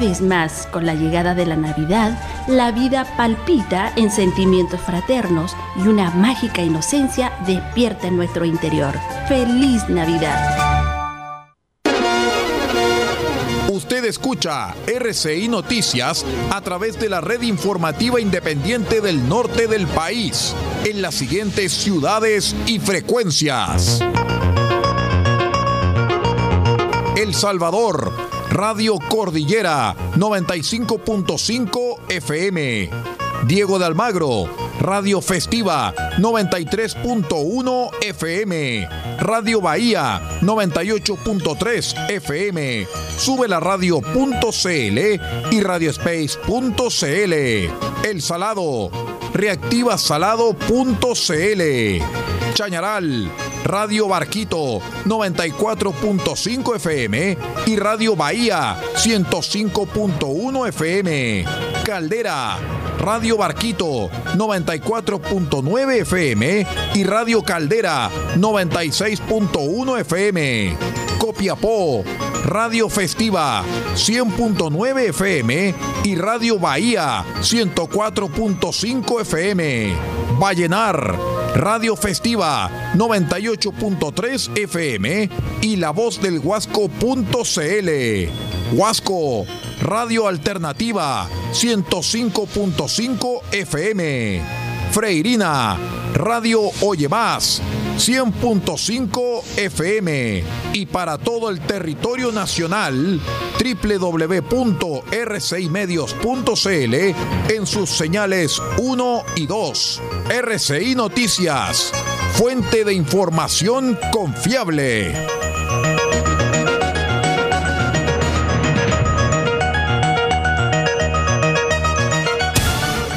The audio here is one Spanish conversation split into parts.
vez más, con la llegada de la Navidad, la vida palpita en sentimientos fraternos y una mágica inocencia despierta en nuestro interior. ¡Feliz Navidad! Usted escucha RCI Noticias a través de la red informativa independiente del norte del país, en las siguientes ciudades y frecuencias. El Salvador, Radio Cordillera 95.5 FM. Diego de Almagro, Radio Festiva 93.1 FM. Radio Bahía 98.3 FM. Sube la radio.cl y radiospace.cl. El Salado, reactivasalado.cl. Chañaral, Radio Barquito 94.5 FM y Radio Bahía 105.1 FM. Caldera, Radio Barquito 94.9 FM y Radio Caldera 96.1 FM. Copiapó, Radio Festiva 100.9 FM y Radio Bahía 104.5 FM. Vallenar, Radio Festiva 98.3 FM y La Voz del Huasco.cl. Huasco, Radio Alternativa 105.5 FM. Freirina, Radio Oye Más 100.5 FM y para todo el territorio nacional www.rcimedios.cl en sus señales 1 y 2. RCI Noticias, fuente de información confiable.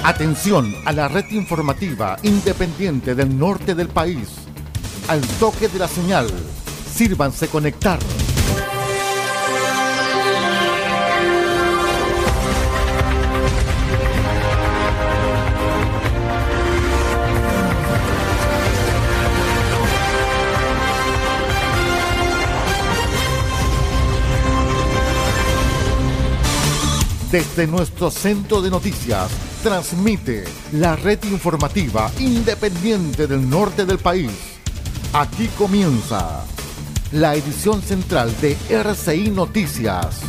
Atención a la red informativa independiente del norte del país. Al toque de la señal, sírvanse conectar. Desde nuestro centro de noticias, transmite la red informativa independiente del norte del país. Aquí comienza la edición central de RCI Noticias.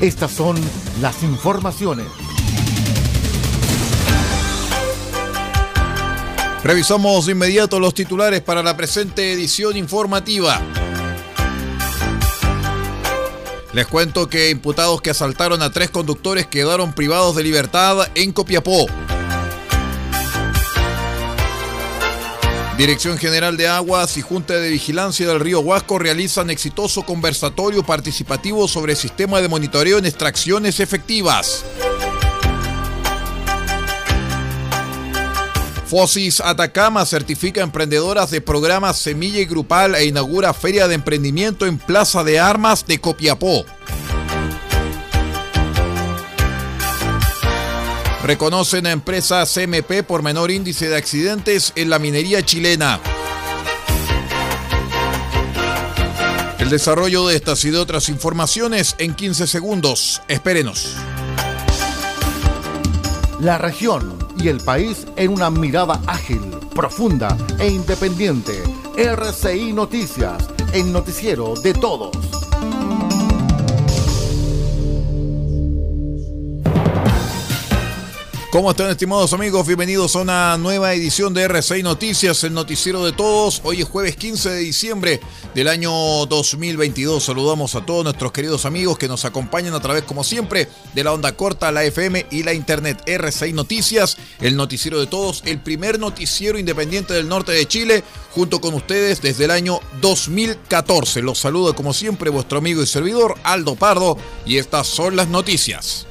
Estas son las informaciones. Revisamos de inmediato los titulares para la presente edición informativa. Les cuento que imputados que asaltaron a tres conductores quedaron privados de libertad en Copiapó. Dirección General de Aguas y Junta de Vigilancia del Río Huasco realizan exitoso conversatorio participativo sobre sistema de monitoreo en extracciones efectivas. Fosis Atacama certifica emprendedoras de programas Semilla y Grupal e inaugura Feria de Emprendimiento en Plaza de Armas de Copiapó. Reconocen a empresa CMP por menor índice de accidentes en la minería chilena. El desarrollo de estas y de otras informaciones en 15 segundos. Espérenos. La región y el país en una mirada ágil, profunda e independiente. RCI Noticias, el noticiero de todos. ¿Cómo están estimados amigos? Bienvenidos a una nueva edición de R6 Noticias, el noticiero de todos. Hoy es jueves 15 de diciembre del año 2022. Saludamos a todos nuestros queridos amigos que nos acompañan a través, como siempre, de la onda corta, la FM y la internet. R6 Noticias, el noticiero de todos, el primer noticiero independiente del norte de Chile, junto con ustedes desde el año 2014. Los saludo como siempre vuestro amigo y servidor Aldo Pardo y estas son las noticias.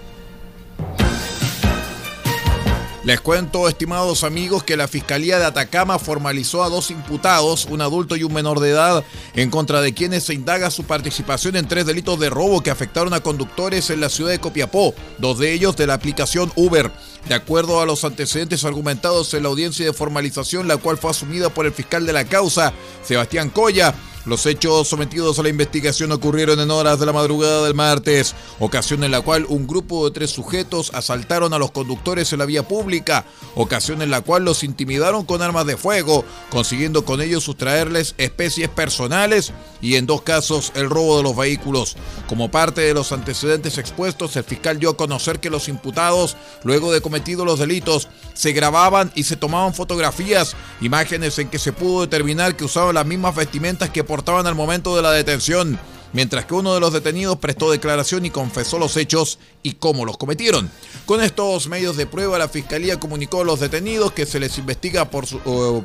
Les cuento, estimados amigos, que la Fiscalía de Atacama formalizó a dos imputados, un adulto y un menor de edad, en contra de quienes se indaga su participación en tres delitos de robo que afectaron a conductores en la ciudad de Copiapó, dos de ellos de la aplicación Uber. De acuerdo a los antecedentes argumentados en la audiencia de formalización, la cual fue asumida por el fiscal de la causa, Sebastián Coya, Los hechos sometidos a la investigación ocurrieron en horas de la madrugada del martes, ocasión en la cual un grupo de tres sujetos asaltaron a los conductores en la vía pública, ocasión en la cual los intimidaron con armas de fuego, consiguiendo con ello sustraerles especies personales y en dos casos el robo de los vehículos. Como parte de los antecedentes expuestos, el fiscal dio a conocer que los imputados, luego de cometidos los delitos, se grababan y se tomaban fotografías, imágenes en que se pudo determinar que usaban las mismas vestimentas que al momento de la detención, mientras que uno de los detenidos prestó declaración y confesó los hechos y cómo los cometieron. Con estos medios de prueba, la Fiscalía comunicó a los detenidos que se les investiga por su,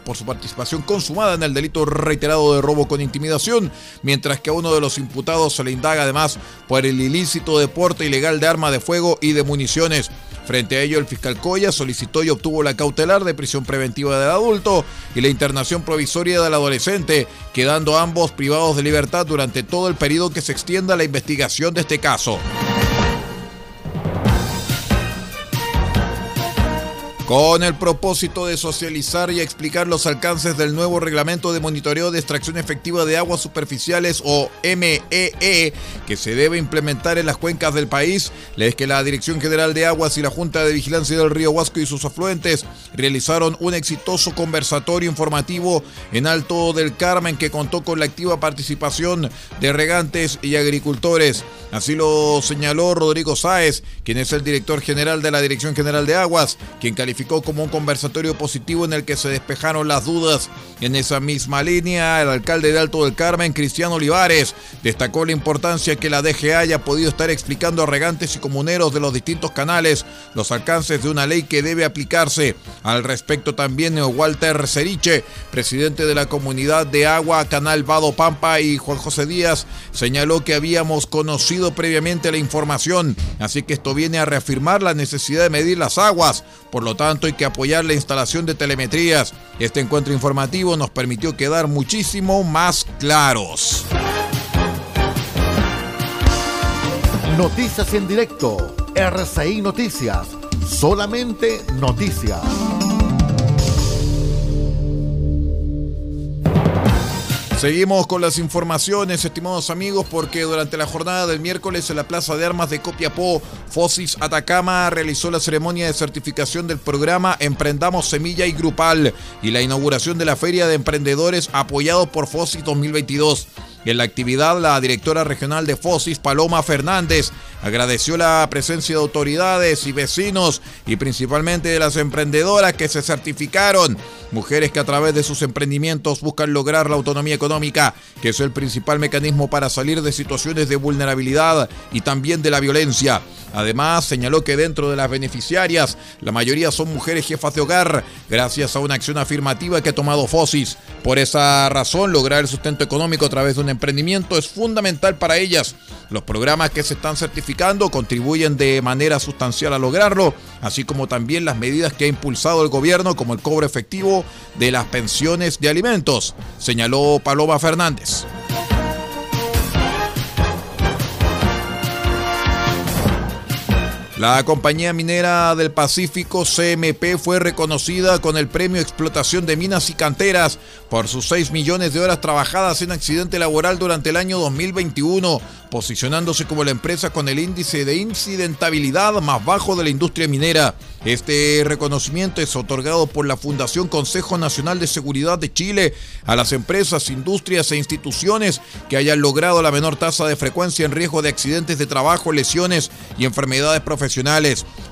por su participación consumada en el delito reiterado de robo con intimidación, mientras que a uno de los imputados se le indaga además por el ilícito de porte ilegal de arma de fuego y de municiones. Frente a ello, el fiscal Coya solicitó y obtuvo la cautelar de prisión preventiva del adulto y la internación provisoria del adolescente, quedando ambos privados de libertad durante todo el periodo que se extienda la investigación de este caso. Con el propósito de socializar y explicar los alcances del nuevo reglamento de monitoreo de extracción efectiva de aguas superficiales o MEE e, que se debe implementar en las cuencas del país, les que la Dirección General de Aguas y la Junta de Vigilancia del Río Huasco y sus afluentes realizaron un exitoso conversatorio informativo en Alto del Carmen que contó con la activa participación de regantes y agricultores. Así lo señaló Rodrigo Sáez, quien es el director general de la Dirección General de Aguas, quien calificó como un conversatorio positivo en el que se despejaron las dudas. En esa misma línea, el alcalde de Alto del Carmen, Cristiano Olivares, destacó la importancia que la DGA haya podido estar explicando a regantes y comuneros de los distintos canales los alcances de una ley que debe aplicarse. Al respecto también Walter Ceriche, presidente de la comunidad de agua Canal Vado Pampa y Juan José Díaz, señaló que habíamos conocido previamente la información, así que esto viene a reafirmar la necesidad de medir las aguas. Por lo tanto, hay que apoyar la instalación de telemetrías. Este encuentro informativo nos permitió quedar muchísimo más claros. Noticias en directo. RCI Noticias. Solamente noticias. Seguimos con las informaciones, estimados amigos, porque durante la jornada del miércoles en la Plaza de Armas de Copiapó, Fosis Atacama realizó la ceremonia de certificación del programa Emprendamos Semilla y Grupal y la inauguración de la Feria de Emprendedores apoyado por Fosis 2022. En la actividad, la directora regional de FOSIS, Paloma Fernández, agradeció la presencia de autoridades y vecinos y principalmente de las emprendedoras que se certificaron, mujeres que a través de sus emprendimientos buscan lograr la autonomía económica, que es el principal mecanismo para salir de situaciones de vulnerabilidad y también de la violencia. Además, señaló que dentro de las beneficiarias, la mayoría son mujeres jefas de hogar, gracias a una acción afirmativa que ha tomado FOSIS. Por esa razón, lograr el sustento económico a través de un emprendimiento es fundamental para ellas. Los programas que se están certificando contribuyen de manera sustancial a lograrlo, así como también las medidas que ha impulsado el gobierno, como el cobro efectivo de las pensiones de alimentos, señaló Paloma Fernández. La compañía minera del Pacífico CMP fue reconocida con el premio Explotación de Minas y Canteras por sus 6 millones de horas trabajadas en accidente laboral durante el año 2021, posicionándose como la empresa con el índice de incidentabilidad más bajo de la industria minera. Este reconocimiento es otorgado por la Fundación Consejo Nacional de Seguridad de Chile a las empresas, industrias e instituciones que hayan logrado la menor tasa de frecuencia en riesgo de accidentes de trabajo, lesiones y enfermedades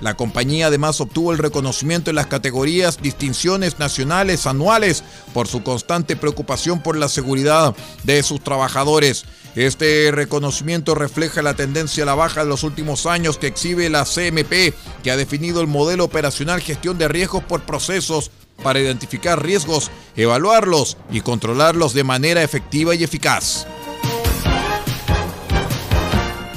La compañía además obtuvo el reconocimiento en las categorías distinciones nacionales anuales por su constante preocupación por la seguridad de sus trabajadores. Este reconocimiento refleja la tendencia a la baja de los últimos años que exhibe la CMP, que ha definido el modelo operacional gestión de riesgos por procesos para identificar riesgos, evaluarlos y controlarlos de manera efectiva y eficaz.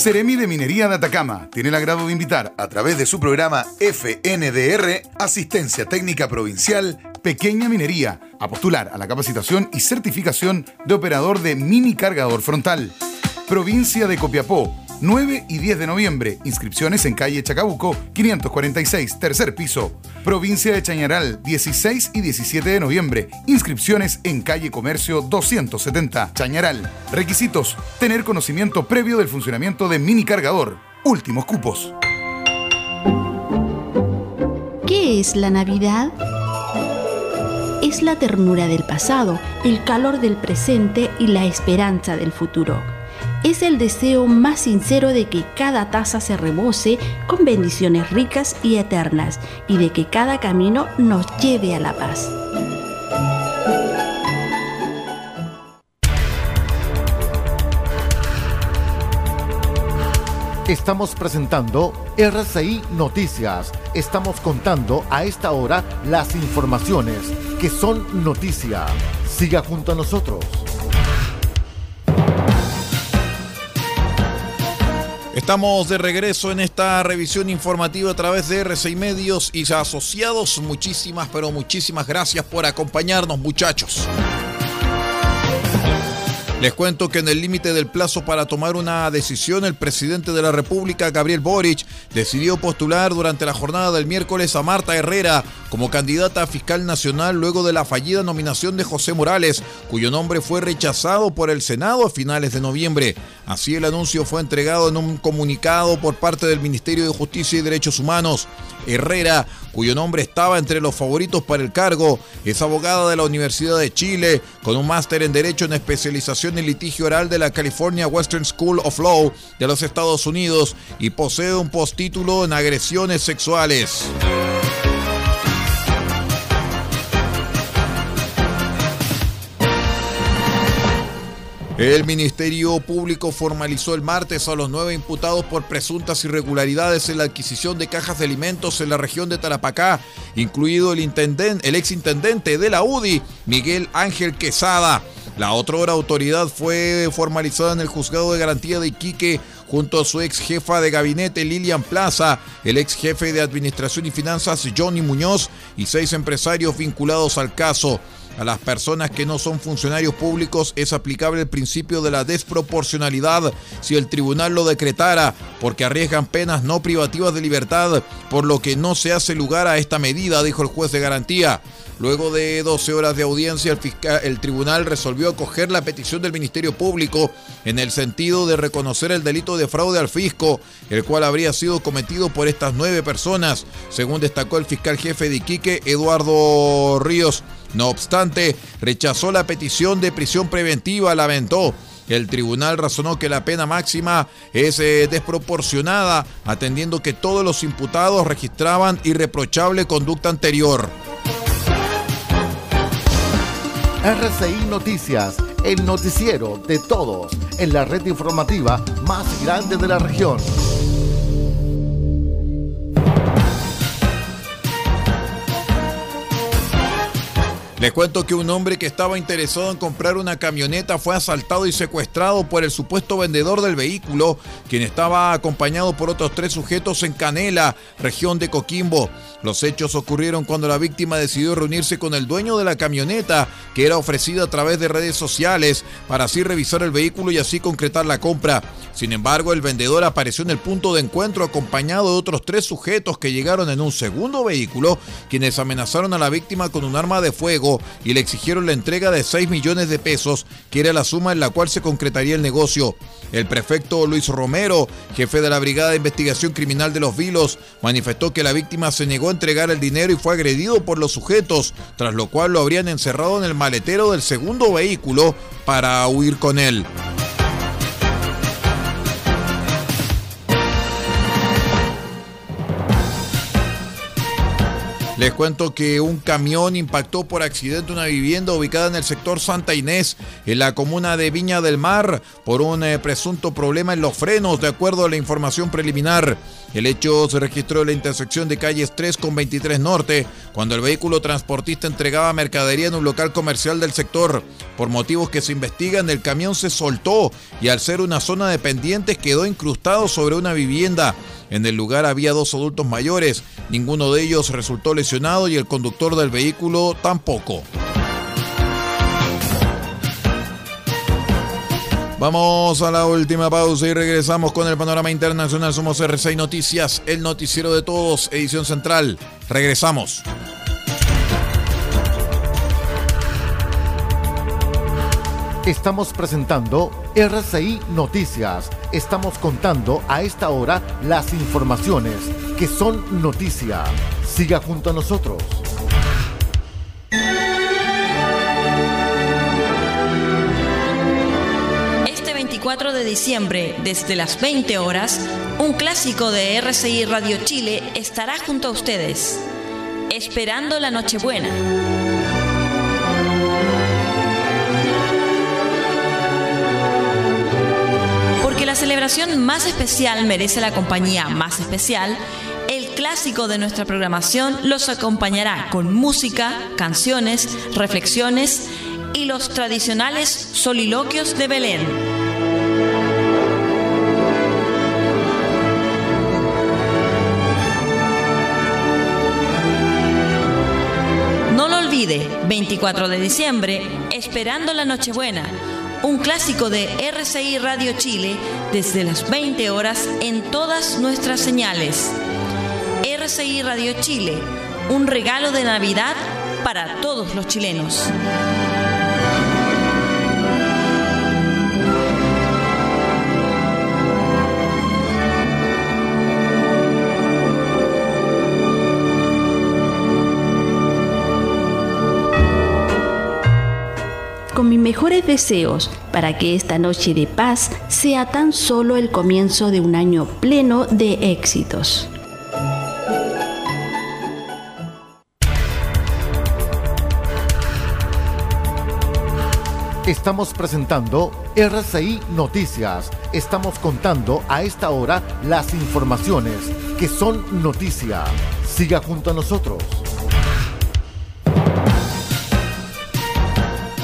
Seremi de Minería de Atacama tiene el agrado de invitar a través de su programa FNDR, Asistencia Técnica Provincial, Pequeña Minería, a postular a la capacitación y certificación de operador de mini cargador frontal. Provincia de Copiapó, 9 y 10 de noviembre. Inscripciones en calle Chacabuco, 546, tercer piso. Provincia de Chañaral, 16 y 17 de noviembre. Inscripciones en calle Comercio 270, Chañaral. Requisitos: tener conocimiento previo del funcionamiento de mini cargador. Últimos cupos. ¿Qué es la Navidad? Es la ternura del pasado, el calor del presente y la esperanza del futuro es el deseo más sincero de que cada taza se rebose con bendiciones ricas y eternas y de que cada camino nos lleve a la paz. Estamos presentando RCI Noticias. Estamos contando a esta hora las informaciones que son noticia. Siga junto a nosotros. Estamos de regreso en esta revisión informativa a través de R6 Medios y asociados. Muchísimas, pero muchísimas gracias por acompañarnos, muchachos. Les cuento que en el límite del plazo para tomar una decisión, el presidente de la República, Gabriel Boric, decidió postular durante la jornada del miércoles a Marta Herrera como candidata a fiscal nacional luego de la fallida nominación de José Morales, cuyo nombre fue rechazado por el Senado a finales de noviembre. Así el anuncio fue entregado en un comunicado por parte del Ministerio de Justicia y Derechos Humanos. Herrera, cuyo nombre estaba entre los favoritos para el cargo, es abogada de la Universidad de Chile, con un máster en Derecho en especialización en litigio oral de la California Western School of Law de los Estados Unidos y posee un postítulo en agresiones sexuales. El Ministerio Público formalizó el martes a los nueve imputados por presuntas irregularidades en la adquisición de cajas de alimentos en la región de Tarapacá, incluido el, intendente, el exintendente de la UDI, Miguel Ángel Quesada. La otra autoridad fue formalizada en el juzgado de garantía de Iquique junto a su ex jefa de gabinete Lilian Plaza, el ex jefe de administración y finanzas Johnny Muñoz y seis empresarios vinculados al caso. A las personas que no son funcionarios públicos es aplicable el principio de la desproporcionalidad si el tribunal lo decretara, porque arriesgan penas no privativas de libertad, por lo que no se hace lugar a esta medida, dijo el juez de garantía. Luego de 12 horas de audiencia, el, el, tribunal resolvió acoger la petición del Ministerio Público en el sentido de reconocer el delito de fraude al fisco, el cual habría sido cometido por estas nueve personas, según destacó el fiscal jefe de Iquique, Eduardo Ríos. No obstante, rechazó la petición de prisión preventiva, lamentó. El tribunal razonó que la pena máxima es eh, desproporcionada, atendiendo que todos los imputados registraban irreprochable conducta anterior. RCI Noticias, el noticiero de todos, en la red informativa más grande de la región. Les cuento que un hombre que estaba interesado en comprar una camioneta fue asaltado y secuestrado por el supuesto vendedor del vehículo, quien estaba acompañado por otros tres sujetos en Canela, región de Coquimbo. Los hechos ocurrieron cuando la víctima decidió reunirse con el dueño de la camioneta, que era ofrecida a través de redes sociales, para así revisar el vehículo y así concretar la compra. Sin embargo, el vendedor apareció en el punto de encuentro acompañado de otros tres sujetos que llegaron en un segundo vehículo, quienes amenazaron a la víctima con un arma de fuego y le exigieron la entrega de 6 millones de pesos, que era la suma en la cual se concretaría el negocio. El prefecto Luis Romero, jefe de la Brigada de Investigación Criminal de los Vilos, manifestó que la víctima se negó a entregar el dinero y fue agredido por los sujetos, tras lo cual lo habrían encerrado en el maletero del segundo vehículo para huir con él. Les cuento que un camión impactó por accidente una vivienda ubicada en el sector Santa Inés, en la comuna de Viña del Mar, por un eh, presunto problema en los frenos, de acuerdo a la información preliminar. El hecho se registró en la intersección de calles 3 con 23 Norte, cuando el vehículo transportista entregaba mercadería en un local comercial del sector. Por motivos que se investigan, el camión se soltó y al ser una zona de pendientes quedó incrustado sobre una vivienda. En el lugar había dos adultos mayores, ninguno de ellos resultó lesionado y el conductor del vehículo tampoco. Vamos a la última pausa y regresamos con el panorama internacional. Somos R6 Noticias, el noticiero de todos, edición central. Regresamos. Estamos presentando RCI Noticias. Estamos contando a esta hora las informaciones que son noticia. Siga junto a nosotros. Este 24 de diciembre, desde las 20 horas, un clásico de RCI Radio Chile estará junto a ustedes, esperando la Nochebuena. La celebración más especial merece la compañía más especial, el clásico de nuestra programación los acompañará con música, canciones, reflexiones y los tradicionales soliloquios de Belén. No lo olvide, 24 de diciembre, esperando la Nochebuena un clásico de RCI Radio Chile desde las 20 horas en todas nuestras señales. RCI Radio Chile, un regalo de Navidad para todos los chilenos. Mis mejores deseos para que esta noche de paz sea tan solo el comienzo de un año pleno de éxitos. Estamos presentando RCI Noticias. Estamos contando a esta hora las informaciones que son noticia. Siga junto a nosotros.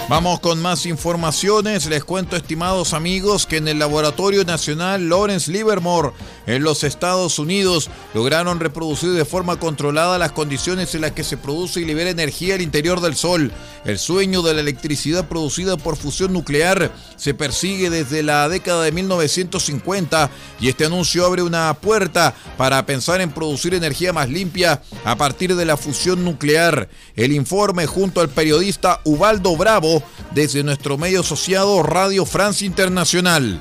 Vamos con más informaciones. Les cuento, estimados amigos, que en el Laboratorio Nacional Lawrence Livermore, en los Estados Unidos, lograron reproducir de forma controlada las condiciones en las que se produce y libera energía al interior del Sol. El sueño de la electricidad producida por fusión nuclear se persigue desde la década de 1950 y este anuncio abre una puerta para pensar en producir energía más limpia a partir de la fusión nuclear. El informe junto al periodista Ubaldo Bravo desde nuestro medio asociado Radio France Internacional.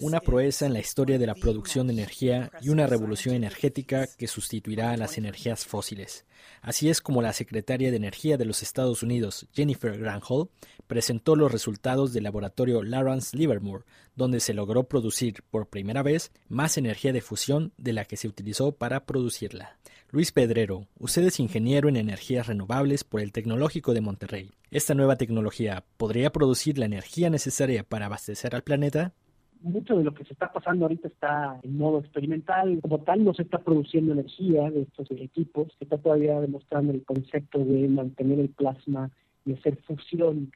Una proeza en la historia de la producción de energía y una revolución energética que sustituirá a las energías fósiles. Así es como la secretaria de Energía de los Estados Unidos, Jennifer Granholm, presentó los resultados del laboratorio Lawrence Livermore, donde se logró producir por primera vez más energía de fusión de la que se utilizó para producirla. Luis Pedrero, usted es ingeniero en energías renovables por el Tecnológico de Monterrey. ¿Esta nueva tecnología podría producir la energía necesaria para abastecer al planeta? Mucho de lo que se está pasando ahorita está en modo experimental. Como tal, no se está produciendo energía de estos equipos. Se está todavía demostrando el concepto de mantener el plasma y hacer fusión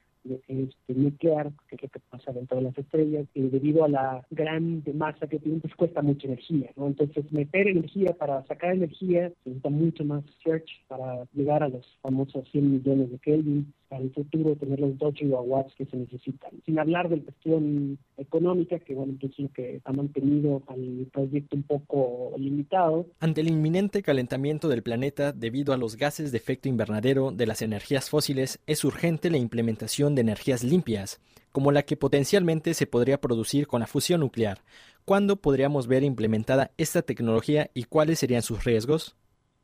este, nuclear, que es lo que pasa dentro de las estrellas, y debido a la gran masa que tienen, pues cuesta mucha energía, ¿no? Entonces, meter energía para sacar energía necesita mucho más search para llegar a los famosos 100 millones de Kelvin, para el futuro tener los 2 gigawatts que se necesitan. Sin hablar de la cuestión económica, que bueno, es lo que ha mantenido al proyecto un poco limitado. Ante el inminente calentamiento del planeta debido a los gases de efecto invernadero de las energías fósiles, es urgente la implementación de energías limpias, como la que potencialmente se podría producir con la fusión nuclear. ¿Cuándo podríamos ver implementada esta tecnología y cuáles serían sus riesgos?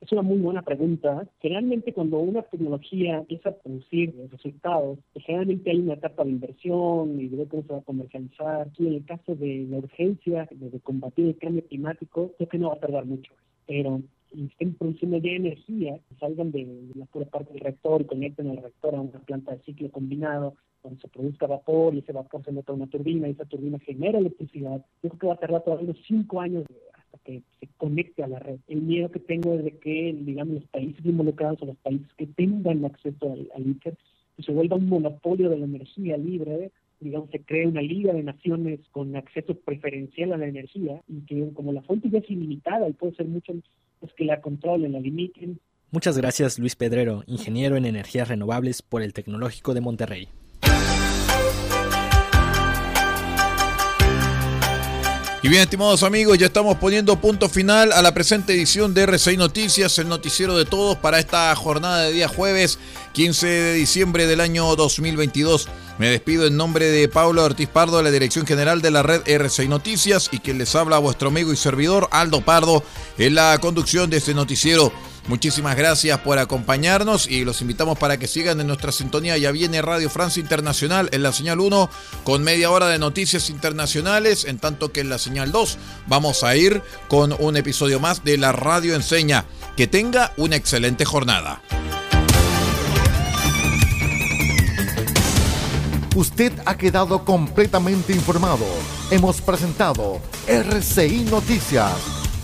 Es una muy buena pregunta. Generalmente cuando una tecnología empieza a producir resultados, pues, generalmente hay una etapa de inversión y de cómo se va a comercializar. Y en el caso de la urgencia de, combatir el cambio climático, creo que no va a tardar mucho. Pero estén produciendo ya energía, salgan de la pura parte del reactor y conecten el reactor a una planta de ciclo combinado, donde se produzca vapor y ese vapor se mete a una turbina y esa turbina genera electricidad. Yo creo que va a tardar todavía cinco años que se conecte a la red. El miedo que tengo es de que, digamos, los países involucrados o los países que tengan acceso al, al ITER, pues se vuelva un monopolio de la energía libre, digamos, se cree una liga de naciones con acceso preferencial a la energía y que como la fuente ya es ilimitada y puede ser mucho, pues que la controlen, la limiten. Muchas gracias Luis Pedrero, ingeniero en energías renovables por el Tecnológico de Monterrey. Y bien, estimados amigos, ya estamos poniendo punto final a la presente edición de R6 Noticias, el noticiero de todos para esta jornada de día jueves 15 de diciembre del año 2022. Me despido en nombre de Pablo Ortiz Pardo, de la Dirección General de la red R6 Noticias, y quien les habla vuestro amigo y servidor Aldo Pardo en la conducción de este noticiero. Muchísimas gracias por acompañarnos y los invitamos para que sigan en nuestra sintonía. Ya viene Radio Francia Internacional en la señal 1 con media hora de noticias internacionales, en tanto que en la señal 2 vamos a ir con un episodio más de la Radio Enseña. Que tenga una excelente jornada. Usted ha quedado completamente informado. Hemos presentado RCI Noticias